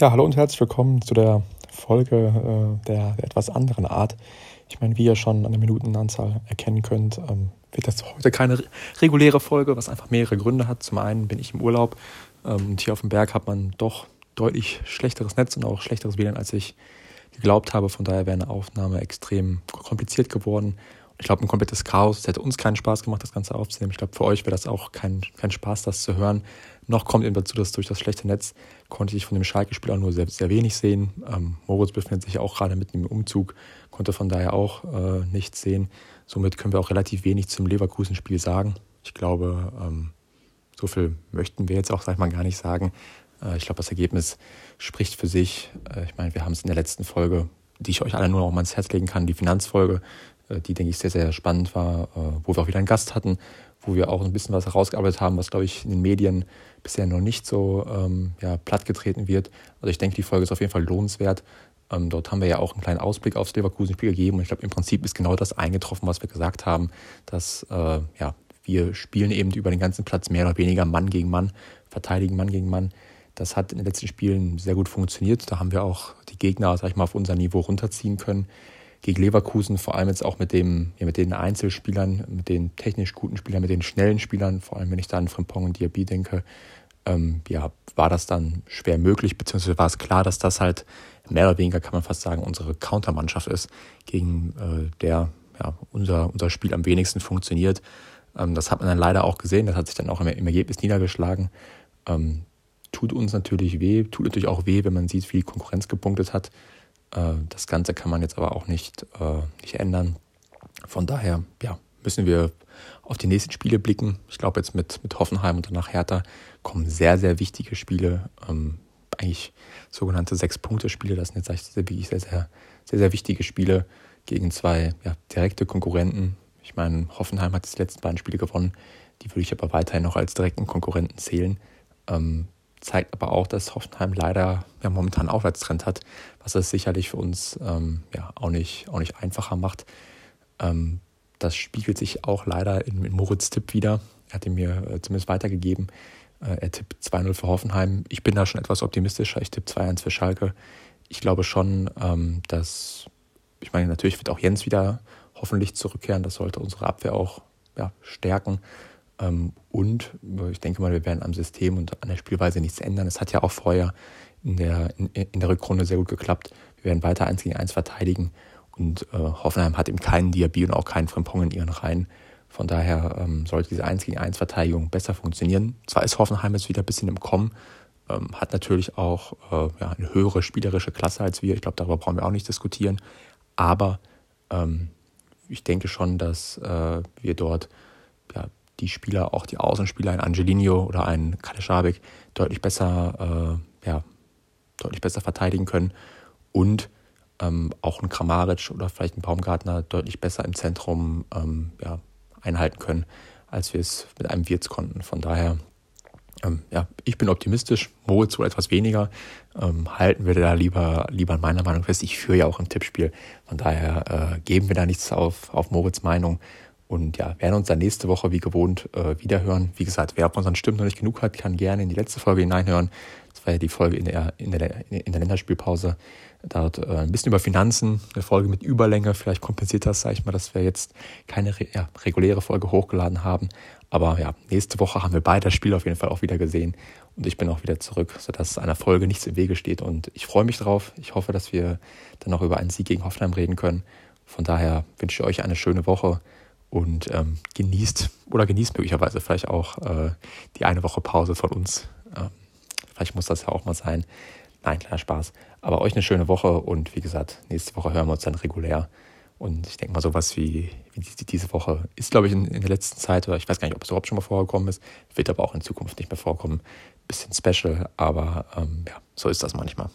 Ja, hallo und herzlich willkommen zu der Folge äh, der, etwas anderen Art. Ich meine, wie ihr schon an der Minutenanzahl erkennen könnt, ähm, wird das heute keine reguläre Folge, was einfach mehrere Gründe hat. Zum einen bin ich im Urlaub ähm, und hier auf dem Berg hat man doch deutlich schlechteres Netz und auch schlechteres WLAN, als ich geglaubt habe. Von daher wäre eine Aufnahme extrem kompliziert geworden. Ich glaube, ein komplettes Chaos. Es hätte uns keinen Spaß gemacht, das Ganze aufzunehmen. Ich glaube, für euch wäre das auch kein, kein Spaß, das zu hören. Noch kommt eben dazu, dass durch das schlechte Netz konnte ich von dem Schalke-Spiel auch nur sehr, sehr wenig sehen. Ähm, Moritz befindet sich auch gerade mitten im Umzug, konnte von daher auch äh, nichts sehen. Somit können wir auch relativ wenig zum Leverkusen-Spiel sagen. Ich glaube, ähm, so viel möchten wir jetzt auch, sag ich mal, gar nicht sagen. Äh, ich glaube, das Ergebnis spricht für sich. Äh, ich meine, wir haben es in der letzten Folge, die ich euch alle nur noch mal ans Herz legen kann, die Finanzfolge, die, denke ich, sehr, sehr spannend war, äh, wo wir auch wieder einen Gast hatten, wo wir auch ein bisschen was herausgearbeitet haben, was, glaube ich, in den Medien bisher noch nicht so ähm, ja, plattgetreten wird. Also ich denke, die Folge ist auf jeden Fall lohnenswert. Ähm, dort haben wir ja auch einen kleinen Ausblick aufs Leverkusen-Spiel gegeben und ich glaube, im Prinzip ist genau das eingetroffen, was wir gesagt haben, dass äh, ja, wir spielen eben über den ganzen Platz mehr oder weniger Mann gegen Mann, verteidigen Mann gegen Mann. Das hat in den letzten Spielen sehr gut funktioniert. Da haben wir auch die Gegner, sag ich mal, auf unser Niveau runterziehen können gegen Leverkusen, vor allem jetzt auch mit, dem, ja, mit den Einzelspielern, mit den technisch guten Spielern, mit den schnellen Spielern, vor allem wenn ich da an Frimpong und Diaby denke, ähm, ja, war das dann schwer möglich, beziehungsweise war es klar, dass das halt mehr oder weniger, kann man fast sagen, unsere Countermannschaft ist, gegen äh, der ja, unser, unser Spiel am wenigsten funktioniert. Ähm, das hat man dann leider auch gesehen, das hat sich dann auch im, im Ergebnis niedergeschlagen. Ähm, tut uns natürlich weh, tut natürlich auch weh, wenn man sieht, wie die Konkurrenz gepunktet hat. Äh, das Ganze kann man jetzt aber auch nicht, äh, nicht ändern. Von daher ja, müssen wir auf die nächsten Spiele blicken. Ich glaube, jetzt mit, mit Hoffenheim und danach Hertha kommen sehr, sehr wichtige Spiele. Ähm, eigentlich sogenannte Sechs-Punkte-Spiele. Das sind jetzt wirklich sehr, sehr, sehr, sehr wichtige Spiele gegen zwei ja, direkte Konkurrenten. Ich meine, Hoffenheim hat die letzten beiden Spiele gewonnen. Die würde ich aber weiterhin noch als direkten Konkurrenten zählen. Ähm, zeigt aber auch, dass Hoffenheim leider ja, momentan einen Aufwärtstrend hat, was es sicherlich für uns ähm, ja, auch, nicht, auch nicht einfacher macht. Ähm, das spiegelt sich auch leider in, in Moritz Tipp wieder. Er hat ihn mir äh, zumindest weitergegeben. Äh, er tippt 2-0 für Hoffenheim. Ich bin da schon etwas optimistischer. Ich tippe 2-1 für Schalke. Ich glaube schon, ähm, dass, ich meine, natürlich wird auch Jens wieder hoffentlich zurückkehren. Das sollte unsere Abwehr auch ja, stärken. Ähm, und ich denke mal, wir werden am System und an der Spielweise nichts ändern. Es hat ja auch vorher in der, in, in der Rückrunde sehr gut geklappt. Wir werden weiter 1 gegen 1 verteidigen. Und äh, Hoffenheim hat eben keinen Diaby und auch keinen Frimpong in ihren Reihen. Von daher ähm, sollte diese 1 gegen 1 Verteidigung besser funktionieren. Zwar ist Hoffenheim jetzt wieder ein bisschen im Kommen, ähm, hat natürlich auch äh, ja, eine höhere spielerische Klasse als wir. Ich glaube, darüber brauchen wir auch nicht diskutieren. Aber ähm, ich denke schon, dass äh, wir dort die Spieler, auch die Außenspieler, ein Angelino oder ein Kaleschabek, deutlich besser, äh, ja, deutlich besser verteidigen können und ähm, auch ein Kramaric oder vielleicht ein Baumgartner deutlich besser im Zentrum ähm, ja, einhalten können, als wir es mit einem Wirtz konnten. Von daher, ähm, ja, ich bin optimistisch, Moritz wohl etwas weniger. Ähm, halten wir da lieber, lieber an meiner Meinung fest. Ich führe ja auch im Tippspiel. Von daher äh, geben wir da nichts auf, auf Moritz Meinung. Und ja, werden uns dann nächste Woche wie gewohnt äh, wiederhören. Wie gesagt, wer auf unseren Stimmen noch nicht genug hat, kann gerne in die letzte Folge hineinhören. Das war ja die Folge in der, in der, in der Länderspielpause. Dort äh, ein bisschen über Finanzen, eine Folge mit Überlänge. Vielleicht kompensiert das, sage ich mal, dass wir jetzt keine ja, reguläre Folge hochgeladen haben. Aber ja, nächste Woche haben wir beide das Spiel auf jeden Fall auch wieder gesehen. Und ich bin auch wieder zurück, sodass einer Folge nichts im Wege steht. Und ich freue mich drauf. Ich hoffe, dass wir dann noch über einen Sieg gegen Hoffenheim reden können. Von daher wünsche ich euch eine schöne Woche und ähm, genießt oder genießt möglicherweise vielleicht auch äh, die eine Woche Pause von uns. Ähm, vielleicht muss das ja auch mal sein. Nein, kleiner Spaß. Aber euch eine schöne Woche und wie gesagt, nächste Woche hören wir uns dann regulär. Und ich denke mal, sowas wie, wie diese Woche ist, glaube ich, in, in, der letzten Zeit, oder ich weiß gar nicht, ob es überhaupt schon mal vorgekommen ist, wird aber auch in Zukunft nicht mehr vorkommen. Bisschen special, aber ähm, ja, so ist das manchmal.